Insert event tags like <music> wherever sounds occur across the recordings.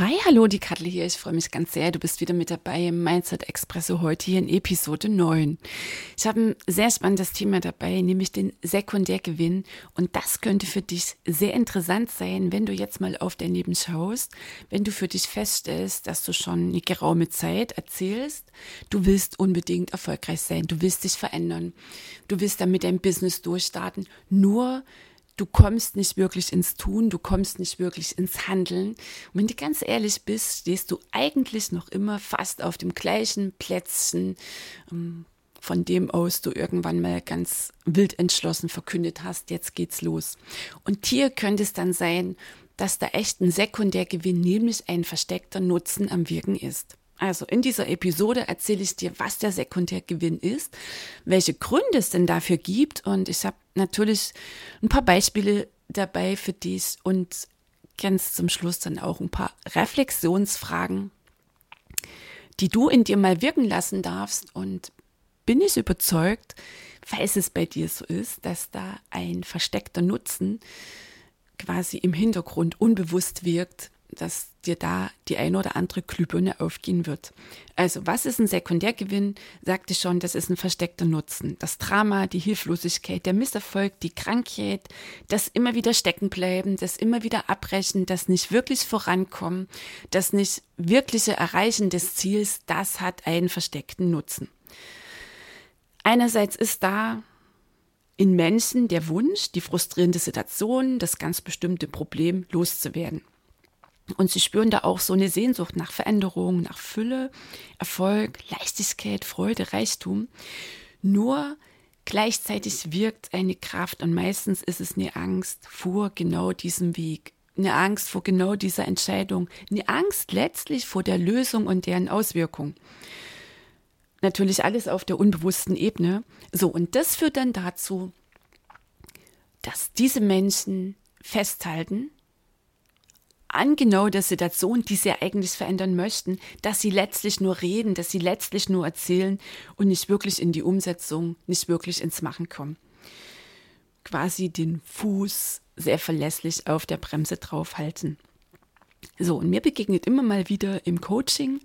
Hi, hallo, die Kattel hier. Ich freue mich ganz sehr. Du bist wieder mit dabei im Mindset Expresso heute hier in Episode 9. Ich habe ein sehr spannendes Thema dabei, nämlich den Sekundärgewinn. Und das könnte für dich sehr interessant sein, wenn du jetzt mal auf dein Leben schaust, wenn du für dich feststellst, dass du schon eine geraume Zeit erzählst, du willst unbedingt erfolgreich sein, du willst dich verändern, du willst damit dein Business durchstarten, nur du kommst nicht wirklich ins Tun, du kommst nicht wirklich ins Handeln. Und wenn du ganz ehrlich bist, stehst du eigentlich noch immer fast auf dem gleichen Plätzchen, ähm, von dem aus du irgendwann mal ganz wild entschlossen verkündet hast, jetzt geht's los. Und hier könnte es dann sein, dass da echt ein Sekundärgewinn, nämlich ein versteckter Nutzen am Wirken ist. Also in dieser Episode erzähle ich dir, was der Sekundärgewinn ist, welche Gründe es denn dafür gibt. Und ich habe natürlich ein paar Beispiele dabei für dich und ganz zum Schluss dann auch ein paar Reflexionsfragen, die du in dir mal wirken lassen darfst. Und bin ich überzeugt, falls es bei dir so ist, dass da ein versteckter Nutzen quasi im Hintergrund unbewusst wirkt, dass dir da die ein oder andere Glühbirne aufgehen wird. Also, was ist ein Sekundärgewinn? Sagte schon, das ist ein versteckter Nutzen. Das Drama, die Hilflosigkeit, der Misserfolg, die Krankheit, das immer wieder stecken bleiben, das immer wieder abbrechen, das nicht wirklich vorankommen, das nicht wirkliche Erreichen des Ziels, das hat einen versteckten Nutzen. Einerseits ist da in Menschen der Wunsch, die frustrierende Situation, das ganz bestimmte Problem loszuwerden. Und sie spüren da auch so eine Sehnsucht nach Veränderung, nach Fülle, Erfolg, Leichtigkeit, Freude, Reichtum. Nur gleichzeitig wirkt eine Kraft und meistens ist es eine Angst vor genau diesem Weg. Eine Angst vor genau dieser Entscheidung. Eine Angst letztlich vor der Lösung und deren Auswirkung. Natürlich alles auf der unbewussten Ebene. So, und das führt dann dazu, dass diese Menschen festhalten, an genau der Situation, die sie eigentlich verändern möchten, dass sie letztlich nur reden, dass sie letztlich nur erzählen und nicht wirklich in die Umsetzung, nicht wirklich ins Machen kommen. Quasi den Fuß sehr verlässlich auf der Bremse draufhalten. So, und mir begegnet immer mal wieder im Coaching,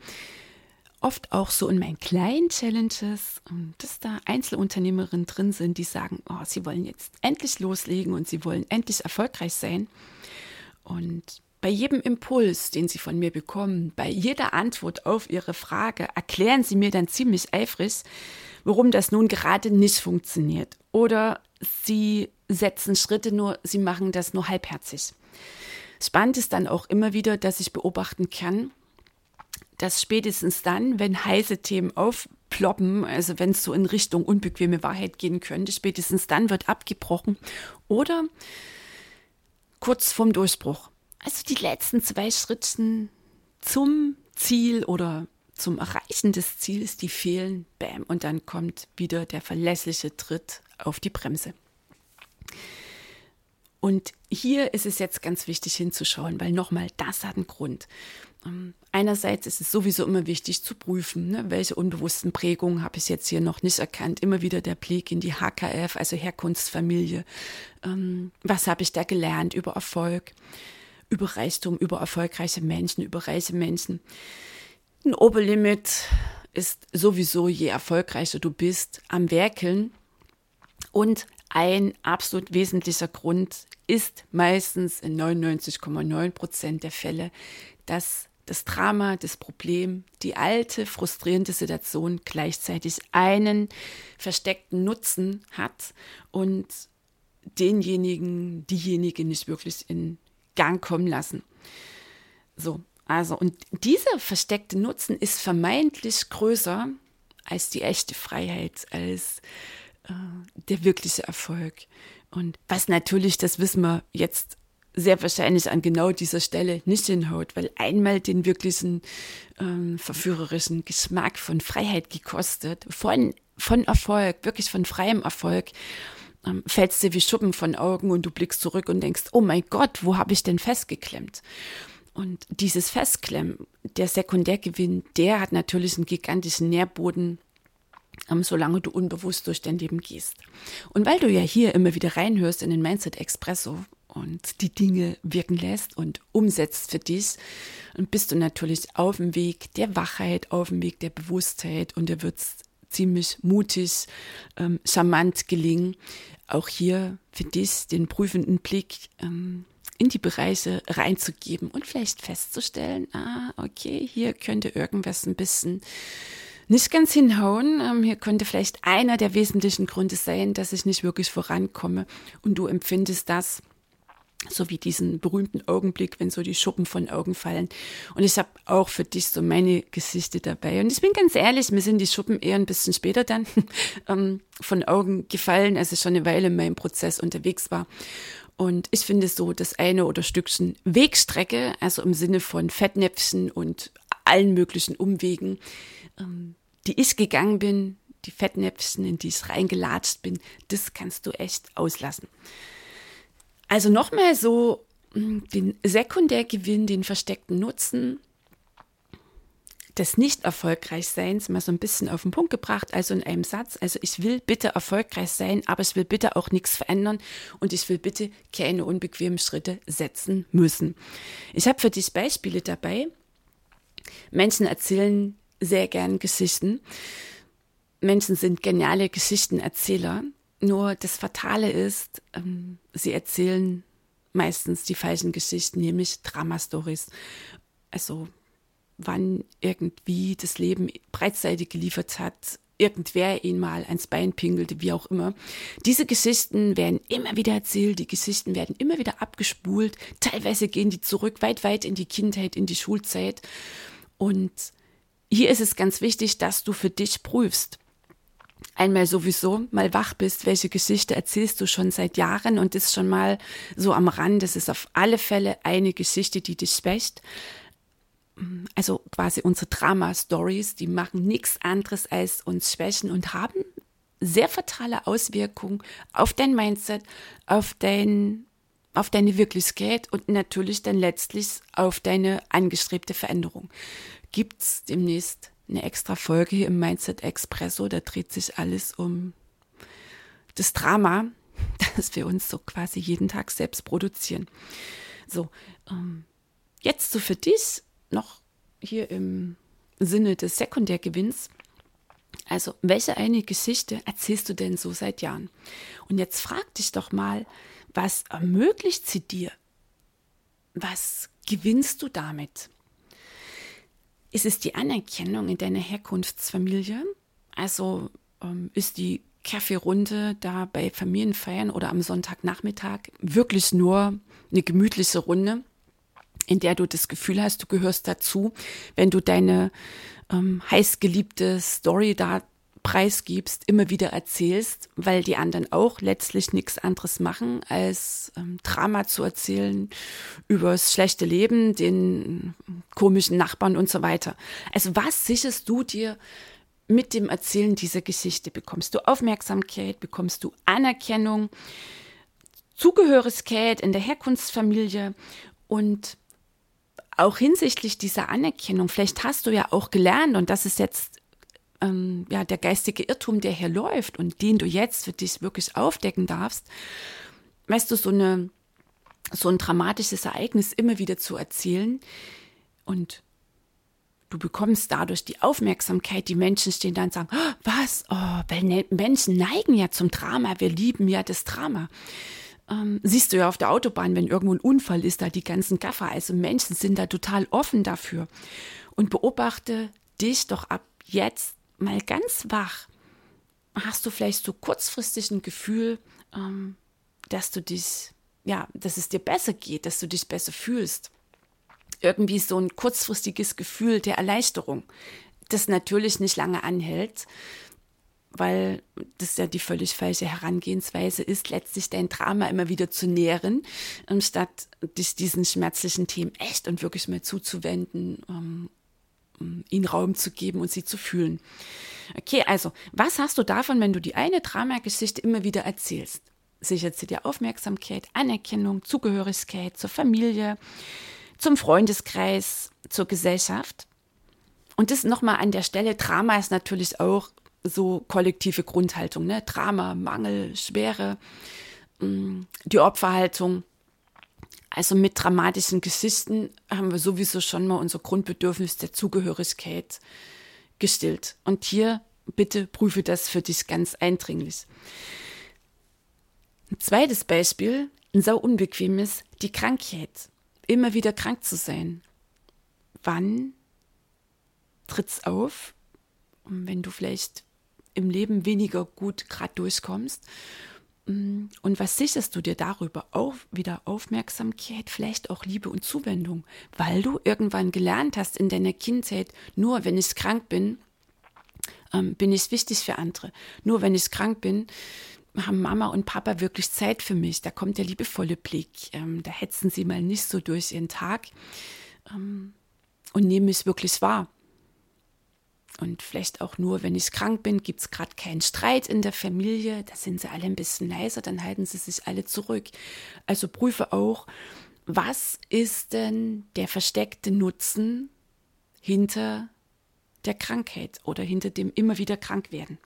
oft auch so in meinen kleinen Challenges, dass da Einzelunternehmerinnen drin sind, die sagen, oh, sie wollen jetzt endlich loslegen und sie wollen endlich erfolgreich sein. Und bei jedem Impuls, den Sie von mir bekommen, bei jeder Antwort auf Ihre Frage, erklären Sie mir dann ziemlich eifrig, warum das nun gerade nicht funktioniert. Oder Sie setzen Schritte nur, Sie machen das nur halbherzig. Spannend ist dann auch immer wieder, dass ich beobachten kann, dass spätestens dann, wenn heiße Themen aufploppen, also wenn es so in Richtung unbequeme Wahrheit gehen könnte, spätestens dann wird abgebrochen oder kurz vorm Durchbruch. Also die letzten zwei Schritte zum Ziel oder zum Erreichen des Ziels, die fehlen, bam, und dann kommt wieder der verlässliche Tritt auf die Bremse. Und hier ist es jetzt ganz wichtig hinzuschauen, weil nochmal, das hat einen Grund. Ähm, einerseits ist es sowieso immer wichtig zu prüfen, ne, welche unbewussten Prägungen habe ich jetzt hier noch nicht erkannt. Immer wieder der Blick in die HKF, also Herkunftsfamilie. Ähm, was habe ich da gelernt über Erfolg? Über Reichtum, über erfolgreiche Menschen, über reiche Menschen. Ein Oberlimit ist sowieso, je erfolgreicher du bist, am Werkeln. Und ein absolut wesentlicher Grund ist meistens in 99,9 Prozent der Fälle, dass das Drama, das Problem, die alte, frustrierende Situation gleichzeitig einen versteckten Nutzen hat und denjenigen, diejenige nicht wirklich in Gang kommen lassen. So, also, und dieser versteckte Nutzen ist vermeintlich größer als die echte Freiheit, als äh, der wirkliche Erfolg. Und was natürlich, das wissen wir jetzt sehr wahrscheinlich an genau dieser Stelle nicht hinhaut, weil einmal den wirklichen ähm, verführerischen Geschmack von Freiheit gekostet, von, von Erfolg, wirklich von freiem Erfolg, ähm, fällst dir wie Schuppen von Augen und du blickst zurück und denkst, oh mein Gott, wo habe ich denn festgeklemmt? Und dieses Festklemmen, der Sekundärgewinn, der hat natürlich einen gigantischen Nährboden, ähm, solange du unbewusst durch dein Leben gehst. Und weil du ja hier immer wieder reinhörst in den Mindset Expresso und die Dinge wirken lässt und umsetzt für dich, bist du natürlich auf dem Weg der Wachheit, auf dem Weg der Bewusstheit und wird es ziemlich mutig, ähm, charmant gelingen, auch hier für dich den prüfenden Blick ähm, in die Bereiche reinzugeben und vielleicht festzustellen, ah, okay, hier könnte irgendwas ein bisschen nicht ganz hinhauen. Ähm, hier könnte vielleicht einer der wesentlichen Gründe sein, dass ich nicht wirklich vorankomme und du empfindest das so wie diesen berühmten Augenblick, wenn so die Schuppen von Augen fallen. Und ich habe auch für dich so meine Geschichte dabei. Und ich bin ganz ehrlich, mir sind die Schuppen eher ein bisschen später dann <laughs> ähm, von Augen gefallen, als ich schon eine Weile in meinem Prozess unterwegs war. Und ich finde so das eine oder Stückchen Wegstrecke, also im Sinne von Fettnäpfchen und allen möglichen Umwegen, ähm, die ich gegangen bin, die Fettnäpfchen, in die ich reingelatscht bin, das kannst du echt auslassen. Also nochmal so hm, den Sekundärgewinn, den versteckten Nutzen des Nicht-Erfolgreichseins mal so ein bisschen auf den Punkt gebracht, also in einem Satz. Also ich will bitte erfolgreich sein, aber ich will bitte auch nichts verändern und ich will bitte keine unbequemen Schritte setzen müssen. Ich habe für dich Beispiele dabei. Menschen erzählen sehr gern Geschichten. Menschen sind geniale Geschichtenerzähler. Nur das Fatale ist, ähm, sie erzählen meistens die falschen Geschichten, nämlich Drama-Stories. Also wann irgendwie das Leben breitseitig geliefert hat, irgendwer ihn mal ans Bein pingelte, wie auch immer. Diese Geschichten werden immer wieder erzählt, die Geschichten werden immer wieder abgespult, teilweise gehen die zurück, weit, weit in die Kindheit, in die Schulzeit. Und hier ist es ganz wichtig, dass du für dich prüfst, einmal sowieso mal wach bist, welche Geschichte erzählst du schon seit Jahren und ist schon mal so am Rand. Das ist auf alle Fälle eine Geschichte, die dich schwächt. Also quasi unsere Drama-Stories, die machen nichts anderes als uns schwächen und haben sehr fatale Auswirkungen auf dein Mindset, auf dein auf deine Wirklichkeit und natürlich dann letztlich auf deine angestrebte Veränderung. Gibt's demnächst eine extra Folge hier im Mindset Expresso. Da dreht sich alles um das Drama, <laughs> das wir uns so quasi jeden Tag selbst produzieren. So, ähm, jetzt so für dich noch hier im Sinne des Sekundärgewinns. Also, welche eine Geschichte erzählst du denn so seit Jahren? Und jetzt frag dich doch mal, was ermöglicht sie dir? Was gewinnst du damit? Ist es die Anerkennung in deiner Herkunftsfamilie? Also ähm, ist die Kaffeerunde da bei Familienfeiern oder am Sonntagnachmittag wirklich nur eine gemütliche Runde, in der du das Gefühl hast, du gehörst dazu, wenn du deine ähm, heißgeliebte Story da preisgibst, immer wieder erzählst, weil die anderen auch letztlich nichts anderes machen, als ähm, Drama zu erzählen übers schlechte Leben, den komischen Nachbarn und so weiter. Also was sicherst du dir mit dem Erzählen dieser Geschichte? Bekommst du Aufmerksamkeit, bekommst du Anerkennung, Zugehörigkeit in der Herkunftsfamilie und auch hinsichtlich dieser Anerkennung, vielleicht hast du ja auch gelernt, und das ist jetzt ähm, ja, der geistige Irrtum, der hier läuft und den du jetzt für dich wirklich aufdecken darfst, weißt du, so eine, so ein dramatisches Ereignis immer wieder zu erzählen und du bekommst dadurch die Aufmerksamkeit, die Menschen stehen da und sagen, oh, was, oh, weil ne, Menschen neigen ja zum Drama, wir lieben ja das Drama. Ähm, siehst du ja auf der Autobahn, wenn irgendwo ein Unfall ist, da die ganzen Gaffer, also Menschen sind da total offen dafür. Und beobachte dich doch ab jetzt mal ganz wach, hast du vielleicht so kurzfristig ein Gefühl, ähm, dass du dich, ja, dass es dir besser geht, dass du dich besser fühlst. Irgendwie so ein kurzfristiges Gefühl der Erleichterung, das natürlich nicht lange anhält, weil das ja die völlig falsche Herangehensweise ist, letztlich dein Drama immer wieder zu nähren, anstatt dich diesen schmerzlichen Themen echt und wirklich mal zuzuwenden, um ihnen Raum zu geben und sie zu fühlen. Okay, also, was hast du davon, wenn du die eine Dramageschichte immer wieder erzählst? Sichert sie dir Aufmerksamkeit, Anerkennung, Zugehörigkeit zur Familie, zum Freundeskreis, zur Gesellschaft? Und das nochmal an der Stelle, Drama ist natürlich auch so kollektive Grundhaltung, ne? Drama, Mangel, Schwere, mm, die Opferhaltung. Also mit dramatischen Geschichten haben wir sowieso schon mal unser Grundbedürfnis der Zugehörigkeit gestillt. Und hier bitte prüfe das für dich ganz eindringlich. Ein zweites Beispiel, ein sau unbequemes, die Krankheit. Immer wieder krank zu sein. Wann tritt's auf? Und wenn du vielleicht im Leben weniger gut gerade durchkommst. Mm, und was sicherst du dir darüber? Auch wieder Aufmerksamkeit, vielleicht auch Liebe und Zuwendung, weil du irgendwann gelernt hast in deiner Kindheit, nur wenn ich krank bin, ähm, bin ich wichtig für andere. Nur wenn ich krank bin, haben Mama und Papa wirklich Zeit für mich. Da kommt der liebevolle Blick. Ähm, da hetzen sie mal nicht so durch ihren Tag ähm, und nehmen mich wirklich wahr. Und vielleicht auch nur, wenn ich krank bin, gibt es gerade keinen Streit in der Familie, da sind sie alle ein bisschen leiser, dann halten sie sich alle zurück. Also prüfe auch, was ist denn der versteckte Nutzen hinter der Krankheit oder hinter dem immer wieder krank werden?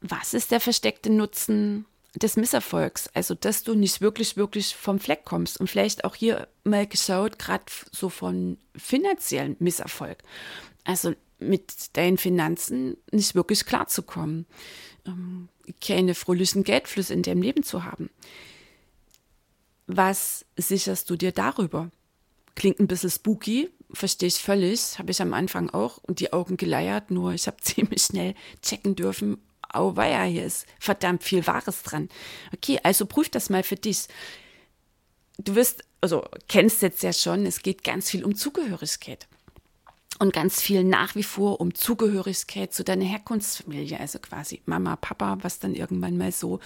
Was ist der versteckte Nutzen des Misserfolgs, also dass du nicht wirklich, wirklich vom Fleck kommst und vielleicht auch hier mal geschaut, gerade so von finanziellen Misserfolg. Also mit deinen Finanzen nicht wirklich klarzukommen, ähm, keine fröhlichen Geldflüsse in deinem Leben zu haben. Was sicherst du dir darüber? Klingt ein bisschen spooky, verstehe ich völlig, habe ich am Anfang auch und die Augen geleiert, nur ich habe <laughs> ziemlich schnell checken dürfen, auweia, hier ist verdammt viel Wahres dran. Okay, also prüf das mal für dich. Du wirst, also kennst jetzt ja schon, es geht ganz viel um Zugehörigkeit. Und ganz viel nach wie vor um Zugehörigkeit zu deiner Herkunftsfamilie, also quasi Mama, Papa, was dann irgendwann mal so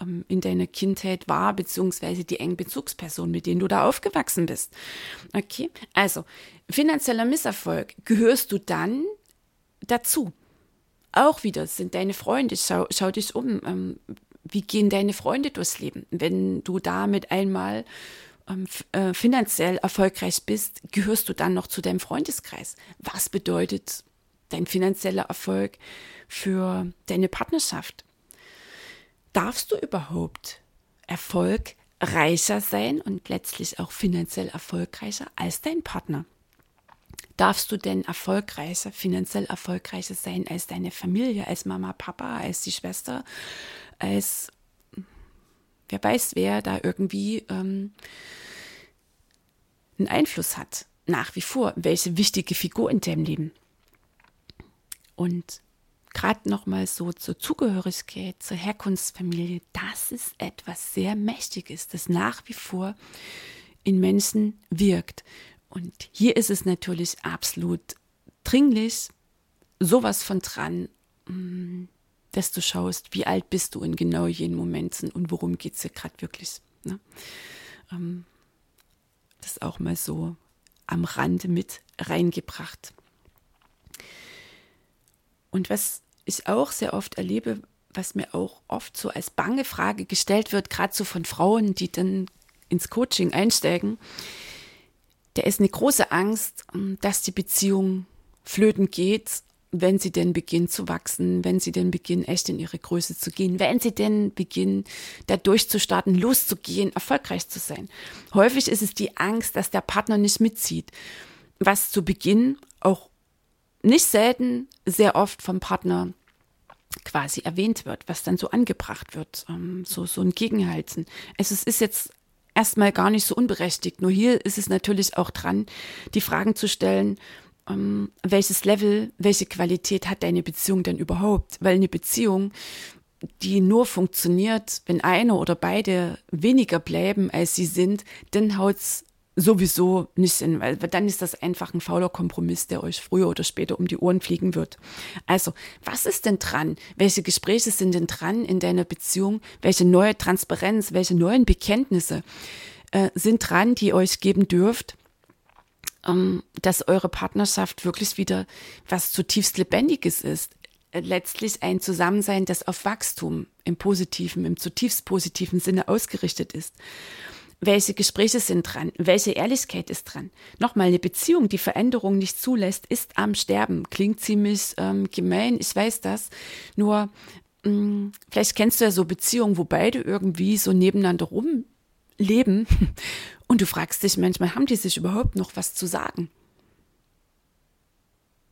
ähm, in deiner Kindheit war, beziehungsweise die engen Bezugspersonen, mit denen du da aufgewachsen bist. Okay, also finanzieller Misserfolg gehörst du dann dazu auch wieder sind deine Freunde, schau, schau dich um, ähm, wie gehen deine Freunde durchs Leben? Wenn du damit einmal ähm, äh, finanziell erfolgreich bist, gehörst du dann noch zu deinem Freundeskreis. Was bedeutet dein finanzieller Erfolg für deine Partnerschaft? Darfst du überhaupt erfolgreicher sein und letztlich auch finanziell erfolgreicher als dein Partner? Darfst du denn erfolgreicher, finanziell erfolgreicher sein als deine Familie, als Mama, Papa, als die Schwester, als wer weiß, wer da irgendwie ähm, einen Einfluss hat. Nach wie vor, welche wichtige Figur in deinem Leben. Und gerade nochmal so zur Zugehörigkeit, zur Herkunftsfamilie, das ist etwas sehr Mächtiges, das nach wie vor in Menschen wirkt. Und hier ist es natürlich absolut dringlich, sowas von dran, mm, dass du schaust, wie alt bist du in genau jenen Momenten und worum geht es dir gerade wirklich. Ne? Ähm, das auch mal so am Rande mit reingebracht. Und was ich auch sehr oft erlebe, was mir auch oft so als bange Frage gestellt wird, gerade so von Frauen, die dann ins Coaching einsteigen, der ist eine große Angst, ähm, dass die Beziehung flöten geht, wenn sie denn beginnt zu wachsen, wenn sie denn beginnen, echt in ihre Größe zu gehen, wenn sie denn beginnen, da durchzustarten, loszugehen, erfolgreich zu sein. Häufig ist es die Angst, dass der Partner nicht mitzieht, was zu Beginn auch nicht selten, sehr oft vom Partner quasi erwähnt wird, was dann so angebracht wird, ähm, so, so ein Gegenhalten. Also es ist jetzt erstmal gar nicht so unberechtigt. Nur hier ist es natürlich auch dran, die Fragen zu stellen, ähm, welches Level, welche Qualität hat deine Beziehung denn überhaupt? Weil eine Beziehung, die nur funktioniert, wenn eine oder beide weniger bleiben, als sie sind, dann haut's sowieso nicht Sinn, weil dann ist das einfach ein fauler Kompromiss, der euch früher oder später um die Ohren fliegen wird. Also, was ist denn dran? Welche Gespräche sind denn dran in deiner Beziehung? Welche neue Transparenz, welche neuen Bekenntnisse äh, sind dran, die ihr euch geben dürft? Ähm, dass eure Partnerschaft wirklich wieder was zutiefst Lebendiges ist. Äh, letztlich ein Zusammensein, das auf Wachstum im positiven, im zutiefst positiven Sinne ausgerichtet ist. Welche Gespräche sind dran? Welche Ehrlichkeit ist dran? Nochmal, eine Beziehung, die Veränderung nicht zulässt, ist am Sterben. Klingt ziemlich ähm, gemein, ich weiß das. Nur, mh, mm, vielleicht kennst du ja so Beziehungen, wo beide irgendwie so nebeneinander rumleben <laughs> und du fragst dich manchmal, haben die sich überhaupt noch was zu sagen?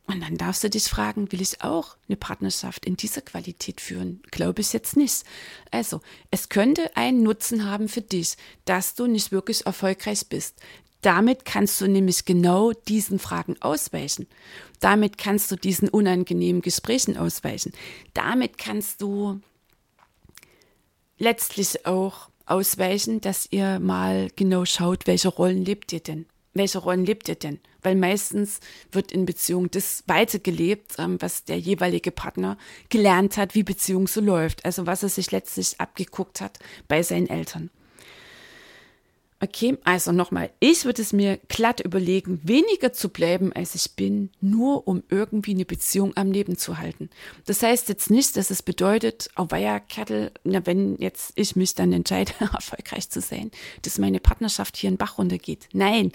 Und dann darfst du dich fragen, will ich auch eine Partnerschaft in dieser Qualität führen? Glaube ich jetzt nicht. Also, es könnte einen Nutzen haben für dich, dass du nicht wirklich erfolgreich bist. Damit kannst du nämlich genau diesen Fragen ausweichen. Damit kannst du diesen unangenehmen Gesprächen ausweichen. Damit kannst du letztlich auch ausweichen, dass ihr mal genau schaut, welche Rollen lebt ihr denn? Welche Rollen lebt ihr denn? Weil meistens wird in Beziehung das weitergelebt, ähm, was der jeweilige Partner gelernt hat, wie Beziehung so läuft. Also was er sich letztlich abgeguckt hat bei seinen Eltern. Okay, also nochmal, ich würde es mir glatt überlegen, weniger zu bleiben, als ich bin, nur um irgendwie eine Beziehung am Leben zu halten. Das heißt jetzt nicht, dass es bedeutet, oh weia, Kettel, na, wenn jetzt ich mich dann entscheide, <laughs> erfolgreich zu sein, dass meine Partnerschaft hier in Bach runtergeht. Nein,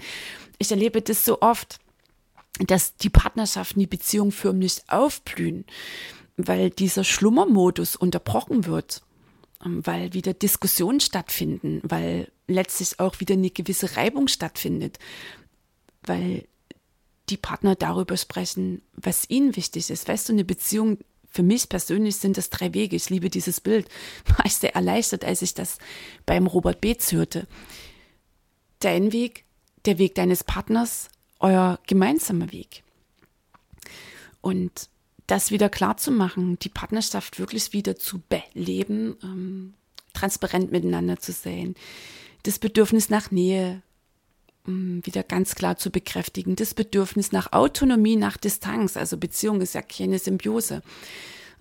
ich erlebe das so oft, dass die Partnerschaften, die Beziehung förmlich aufblühen, weil dieser Schlummermodus unterbrochen wird ähm, weil wieder Diskussionen stattfinden, weil letztlich auch wieder eine gewisse Reibung stattfindet, weil die Partner darüber sprechen, was ihnen wichtig ist. Weißt du, eine Beziehung, für mich persönlich sind das drei Wege. Ich liebe dieses Bild. <laughs> War ich sehr erleichtert, als ich das beim Robert Beetz hörte. Dein Weg, der Weg deines Partners, euer gemeinsamer Weg. Und das wieder klar zu machen, die Partnerschaft wirklich wieder zu beleben, ähm, transparent miteinander zu sein, das Bedürfnis nach Nähe wieder ganz klar zu bekräftigen, das Bedürfnis nach Autonomie, nach Distanz, also Beziehung ist ja keine Symbiose,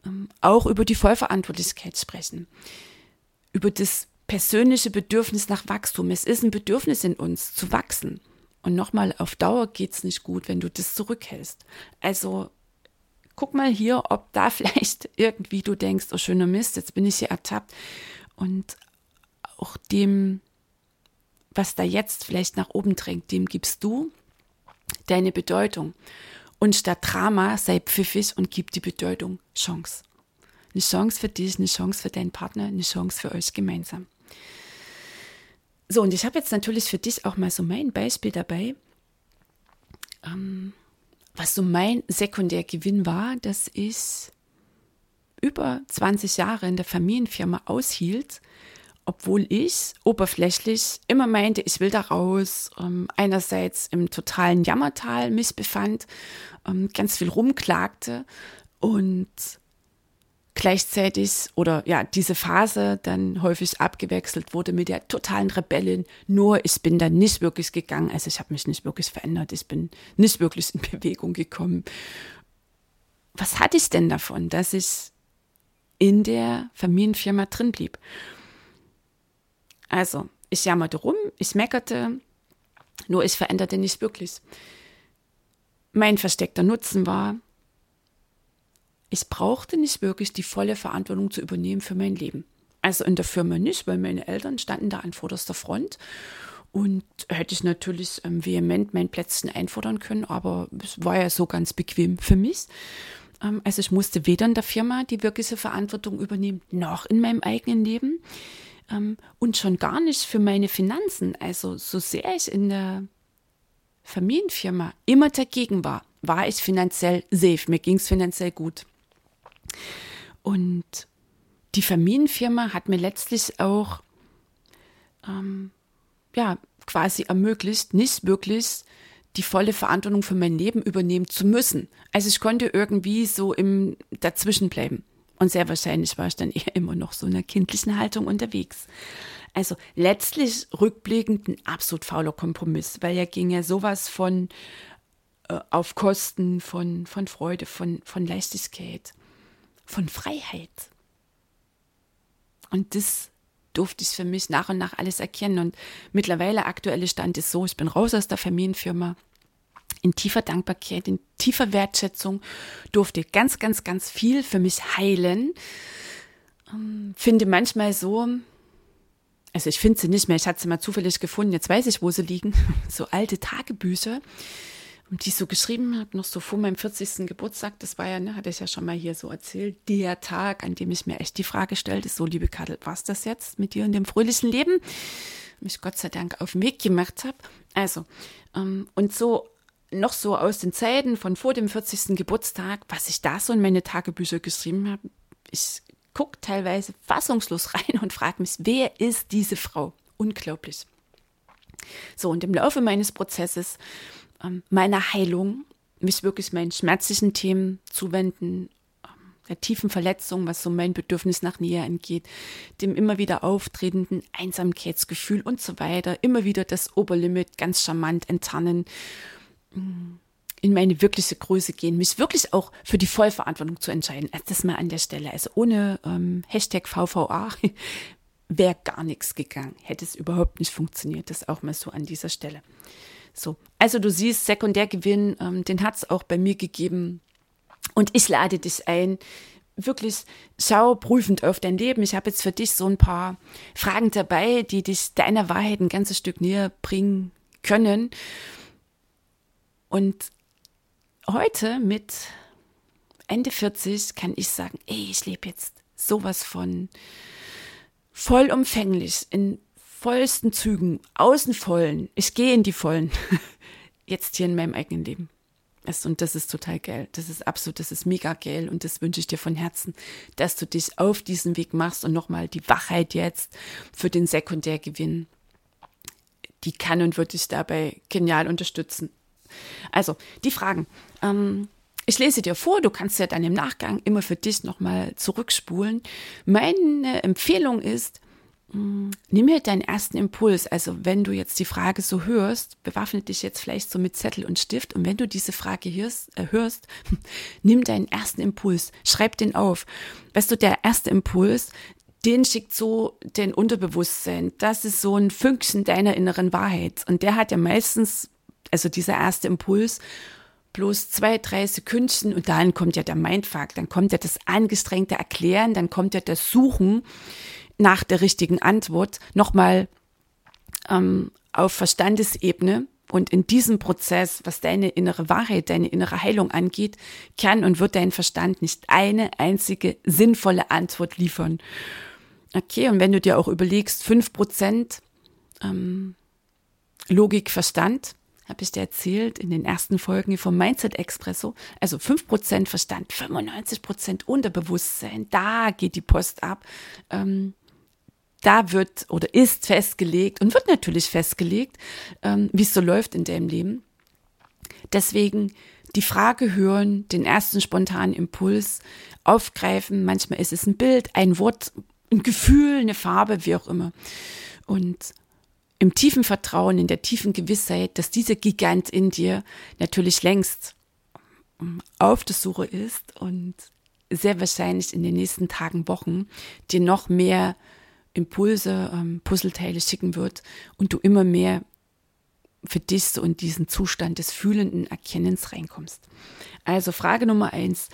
ähm, auch über die Vollverantwortlichkeit sprechen, über das persönliche Bedürfnis nach Wachstum. Es ist ein Bedürfnis in uns, zu wachsen. Und nochmal, auf Dauer geht's nicht gut, wenn du das zurückhältst. Also guck mal hier, ob da <laughs> vielleicht irgendwie du denkst, oh schöner Mist, jetzt bin ich hier ertappt. Und auch dem, was da jetzt vielleicht nach oben drängt, dem gibst du deine Bedeutung. Und statt Drama sei pfiffig und gib die Bedeutung Chance. Eine Chance für dich, eine Chance für deinen Partner, eine Chance für euch gemeinsam. So, und ich habe jetzt natürlich für dich auch mal so mein Beispiel dabei. Ähm, was so mein Sekundärgewinn war, dass ich über 20 Jahre in der Familienfirma aushielt, obwohl ich oberflächlich immer meinte, ich will da raus, ähm, einerseits im totalen Jammertal mich befand, ähm, ganz viel rumklagte und gleichzeitig oder ja, diese Phase dann häufig abgewechselt wurde mit der totalen Rebellin. Nur ich bin dann nicht wirklich gegangen, also ich habe mich nicht wirklich verändert, ich bin nicht wirklich in <laughs> Bewegung gekommen. Was hatte ich denn davon, dass ich in der Familienfirma drin blieb? Also, ich jammerte rum, ich meckerte, nur ich veränderte nicht wirklich. Mein versteckter Nutzen war, ich brauchte nicht wirklich die volle Verantwortung zu übernehmen für mein Leben. Also in der Firma nicht, weil meine Eltern standen da an vorderster Front und hätte ich natürlich ähm, vehement mein Plätzchen einfordern können, aber es war ja so ganz bequem für mich. Ähm, also ich musste weder in der Firma die wirkliche Verantwortung übernehmen, noch in meinem eigenen Leben und schon gar nicht für meine Finanzen. Also so sehr ich in der Familienfirma immer dagegen war, war ich finanziell safe. Mir ging es finanziell gut. Und die Familienfirma hat mir letztlich auch ähm, ja quasi ermöglicht, nicht wirklich die volle Verantwortung für mein Leben übernehmen zu müssen. Also ich konnte irgendwie so im Dazwischen bleiben. Und sehr wahrscheinlich war ich dann <laughs> eher immer noch so in einer kindlichen Haltung unterwegs. Also letztlich rückblickend ein absolut fauler Kompromiss, weil ja ging ja sowas von äh, auf Kosten von, von Freude, von, von Leichtigkeit, von Freiheit. Und das durfte ich für mich nach und nach alles erkennen. Und mittlerweile aktuelle Stand ist so, ich bin raus aus der Familienfirma. In tiefer Dankbarkeit, in tiefer Wertschätzung durfte ganz, ganz, ganz viel für mich heilen. Ähm, finde manchmal so, also ich finde sie nicht mehr, ich hatte sie mal zufällig gefunden, jetzt weiß ich, wo sie liegen, <laughs> so alte Tagebücher, die ich so geschrieben habe, noch so vor meinem 40. Geburtstag, das war ja, ne, hatte ich ja schon mal hier so erzählt, der Tag, an dem ich mir echt die Frage stellte, so liebe Kadel, was das jetzt mit dir in dem fröhlichen Leben? Mich Gott sei Dank auf den Weg gemacht habe. Also, ähm, und so noch so aus den Zeiten von vor dem 40. Geburtstag, was ich da so in meine Tagebücher geschrieben habe, ich gucke teilweise fassungslos <laughs> rein und frage mich, wer ist diese Frau? Unglaublich. So, und im Laufe meines Prozesses, ähm, meiner Heilung, mich wirklich meinen schmerzlichen Themen zuwenden, ähm, der tiefen Verletzung, was so mein Bedürfnis nach Nähe angeht, dem immer wieder auftretenden Einsamkeitsgefühl und so weiter, immer wieder das Oberlimit ganz charmant enttarnen in meine wirkliche Größe gehen, mich wirklich auch für die Vollverantwortung zu entscheiden. Das mal an der Stelle. Also ohne ähm, Hashtag VVA <laughs> wäre gar nichts gegangen. Hätte es überhaupt nicht funktioniert. Das auch mal so an dieser Stelle. So, also du siehst, Sekundärgewinn, ähm, den hat es auch bei mir gegeben. Und ich lade dich ein, wirklich schau prüfend auf dein Leben. Ich habe jetzt für dich so ein paar Fragen dabei, die dich deiner Wahrheit ein ganzes Stück näher bringen können. Und heute mit Ende 40 kann ich sagen, ey, ich lebe jetzt sowas von vollumfänglich, in vollsten Zügen, außenvollen. Ich gehe in die vollen. <laughs> Jetzt hier in meinem eigenen Leben. Und das ist total geil. Das ist absolut, das ist mega geil. Und das wünsche ich dir von Herzen, dass du dich auf diesen Weg machst und nochmal die Wachheit jetzt für den Sekundärgewinn. Die kann und wird dich dabei genial unterstützen. Also, die Fragen. Ähm, ich lese dir vor, du kannst ja dann im Nachgang immer für dich nochmal zurückspulen. Meine Empfehlung ist, mm, Nimm mir deinen ersten Impuls. Also wenn du jetzt die Frage so hörst, bewaffne dich jetzt vielleicht so mit Zettel und Stift. Und wenn du diese Frage hörst, äh, hörst <laughs> nimm deinen ersten Impuls, schreib den auf. Weißt du, der erste Impuls, den schickt so den Unterbewusstsein. Das ist so ein Fünkchen deiner inneren Wahrheit. Und der hat ja meistens also dieser erste Impuls, bloß zwei, drei Sekündchen und dann kommt ja der Mindfuck, dann kommt ja das angestrengte Erklären, dann kommt ja das Suchen nach der richtigen Antwort nochmal ähm, auf Verstandesebene. Und in diesem Prozess, was deine innere Wahrheit, deine innere Heilung angeht, kann und wird dein Verstand nicht eine einzige sinnvolle Antwort liefern. Okay, und wenn du dir auch überlegst, fünf Prozent ähm, Logik, Verstand, habe ich dir erzählt in den ersten Folgen vom Mindset Expresso. Also 5% Verstand, 95% Unterbewusstsein, da geht die Post ab. Ähm, da wird oder ist festgelegt und wird natürlich festgelegt, ähm, wie es so läuft in deinem Leben. Deswegen die Frage hören, den ersten spontanen Impuls aufgreifen. Manchmal ist es ein Bild, ein Wort, ein Gefühl, eine Farbe, wie auch immer. Und im tiefen Vertrauen, in der tiefen Gewissheit, dass dieser Gigant in dir natürlich längst auf der Suche ist und sehr wahrscheinlich in den nächsten Tagen, Wochen dir noch mehr Impulse, ähm, Puzzleteile schicken wird und du immer mehr für dich so in diesen Zustand des fühlenden Erkennens reinkommst. Also Frage Nummer eins.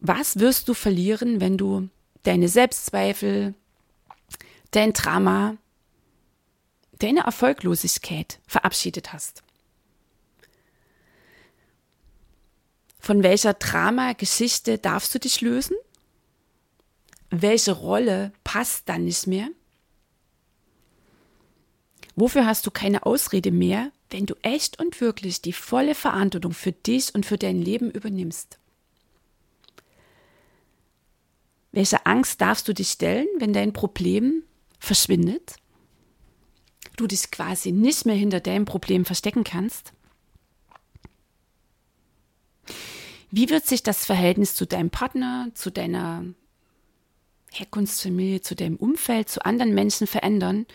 Was wirst du verlieren, wenn du deine Selbstzweifel, dein Drama, deine Erfolglosigkeit verabschiedet hast? Von welcher Drama-Geschichte darfst du dich lösen? Welche Rolle passt dann nicht mehr? Wofür hast du keine Ausrede mehr, wenn du echt und wirklich die volle Verantwortung für dich und für dein Leben übernimmst? Welche Angst darfst du dich stellen, wenn dein Problem verschwindet? Du dich quasi nicht mehr hinter deinem Problem verstecken kannst? Wie wird sich das Verhältnis zu deinem Partner, zu deiner Herkunftsfamilie, zu deinem Umfeld, zu anderen Menschen verändern,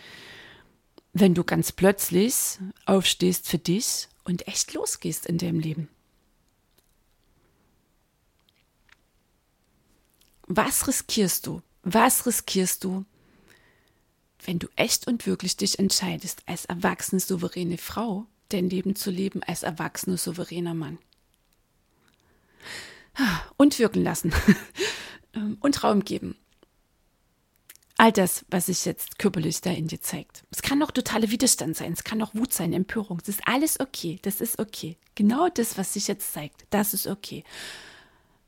wenn du ganz plötzlich aufstehst für dich und echt losgehst in deinem Leben. Was riskierst du? Was riskierst du, wenn du echt und wirklich dich entscheidest, als erwachsene, souveräne Frau dein Leben zu leben, als erwachsener, souveräner Mann? Und wirken lassen <laughs> und Raum geben all das, was sich jetzt körperlich da in dir zeigt. Es kann auch totaler Widerstand sein, es kann auch Wut sein, Empörung. Das ist alles okay, das ist okay. Genau das, was sich jetzt zeigt, das ist okay.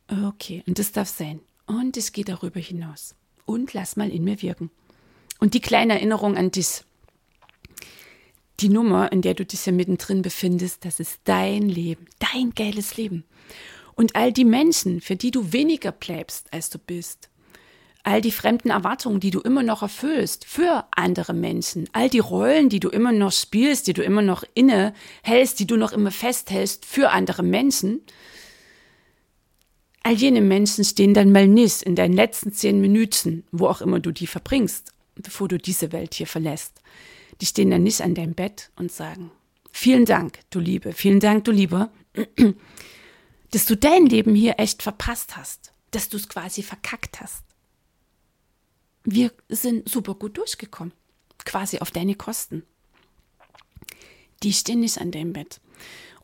Okay, und das darf sein. Und es geht darüber hinaus. Und lass mal in mir wirken. Und die kleine Erinnerung an dich. Die Nummer, in der du dich ja mittendrin befindest, das ist dein Leben, dein geiles Leben. Und all die Menschen, für die du weniger bleibst, als du bist, all die fremden Erwartungen, die du immer noch erfüllst für andere Menschen, all die Rollen, die du immer noch spielst, die du immer noch inne hältst, die du noch immer festhältst für andere Menschen, all jene Menschen stehen dann mal nicht in deinen letzten zehn Minuten, wo auch immer du die verbringst, bevor du diese Welt hier verlässt. Die stehen dann nicht an deinem Bett und sagen, vielen Dank, du Liebe, vielen Dank, du Lieber, <clears throat> dass du dein Leben hier echt verpasst hast, dass du es quasi verkackt hast wir sind super gut durchgekommen, quasi auf deine Kosten. Die stehen nicht an deinem Bett.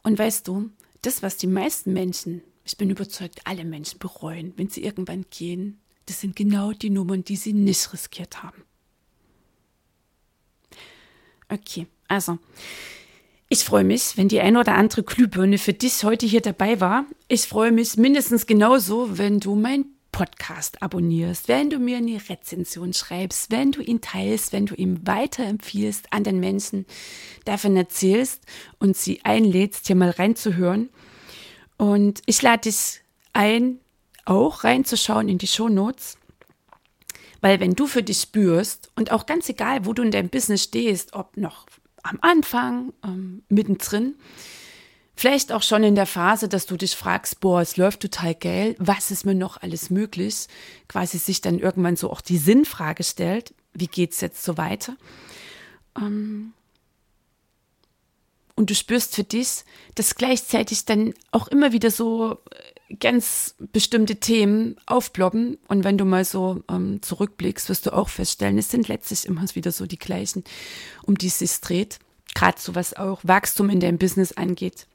Und weißt du, das, was die meisten Menschen, ich bin überzeugt, alle Menschen bereuen, wenn sie irgendwann gehen, das sind genau die Nummern, die sie nicht riskiert haben. Okay, also, ich freue mich, wenn die ein oder andere Glühbirne für dich heute hier dabei war. Ich freue mich mindestens genauso, wenn du mein Podcast abonnierst, wenn du mir eine Rezension schreibst, wenn du ihn teilst, wenn du ihm weiterempfiehlst, an den Menschen davon erzählst und sie einlädst, hier mal reinzuhören. Und ich lade dich ein, auch reinzuschauen in die Shownotes. Weil wenn du für dich spürst und auch ganz egal, wo du in deinem Business stehst, ob noch am Anfang, ähm, mittendrin, Vielleicht auch schon in der Phase, dass du dich fragst, boah, es läuft total geil, was ist mir noch alles möglich? Quasi sich dann irgendwann so auch die Sinnfrage stellt, wie geht's jetzt so weiter? Ähm, und du spürst für dich, dass gleichzeitig dann auch immer wieder so äh, ganz bestimmte Themen aufbloppen. Und wenn du mal so ähm, zurückblickst, wirst du auch feststellen, es sind letztlich immer wieder so die gleichen, um die es sich dreht. Gerade so was auch Wachstum in deinem Business angeht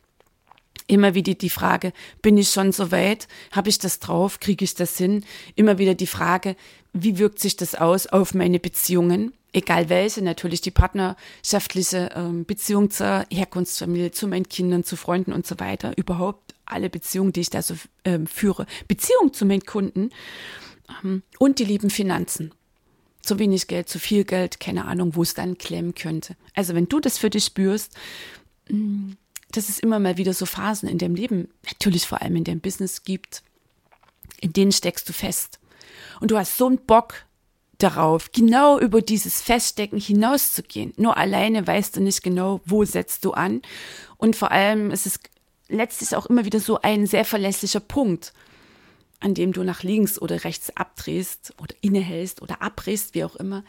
immer wieder die Frage, bin ich schon so weit? Habe ich das drauf? Kriege ich das hin? Immer wieder die Frage, wie wirkt sich das aus auf meine Beziehungen? Egal welche, natürlich die partnerschaftliche ähm, Beziehung zur Herkunftsfamilie, zu meinen Kindern, zu Freunden und so weiter. Überhaupt alle Beziehungen, die ich da so ähm, führe. Beziehung zu meinen Kunden ähm, und die lieben Finanzen. Zu wenig Geld, zu viel Geld, keine Ahnung, wo es dann klemmen könnte. Also wenn du das für dich spürst, mm, dass es immer mal wieder so Phasen in deinem Leben, natürlich vor allem in deinem Business gibt, in denen steckst du fest. Und du hast so einen Bock darauf, genau über dieses Feststecken hinauszugehen. Nur alleine weißt du nicht genau, wo setzt du an. Und vor allem ist es letztlich auch immer wieder so ein sehr verlässlicher Punkt, an dem du nach links oder rechts abdrehst oder innehältst oder abbrichst, wie auch immer,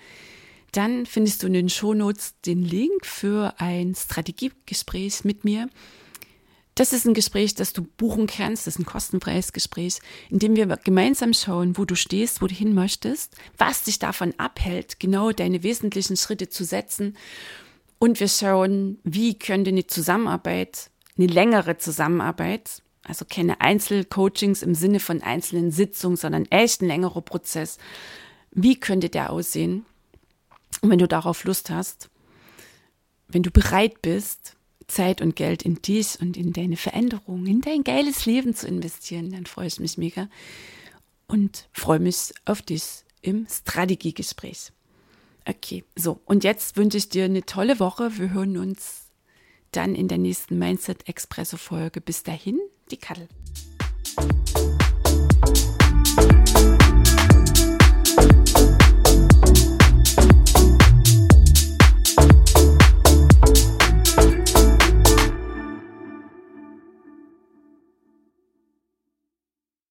dann findest du in den Shownotes den Link für ein Strategiegespräch mit mir. Das ist ein Gespräch, das du buchen kannst. Das ist ein kostenfreies Gespräch, in dem wir gemeinsam schauen, wo du stehst, wo du hin möchtest, was dich davon abhält, genau deine wesentlichen Schritte zu setzen. Und wir schauen, wie könnte eine Zusammenarbeit, eine längere Zusammenarbeit, also keine Einzelcoachings im Sinne von einzelnen Sitzungen, sondern echt ein längerer Prozess, wie könnte der aussehen? Und wenn du darauf Lust hast, wenn du bereit bist, Zeit und Geld in dich und in deine Veränderung, in dein geiles Leben zu investieren, dann freue ich mich mega und freue mich auf dich im Strategiegespräch. Okay, so, und jetzt wünsche ich dir eine tolle Woche. Wir hören uns dann in der nächsten Mindset Expresso Folge. Bis dahin, die Kattel.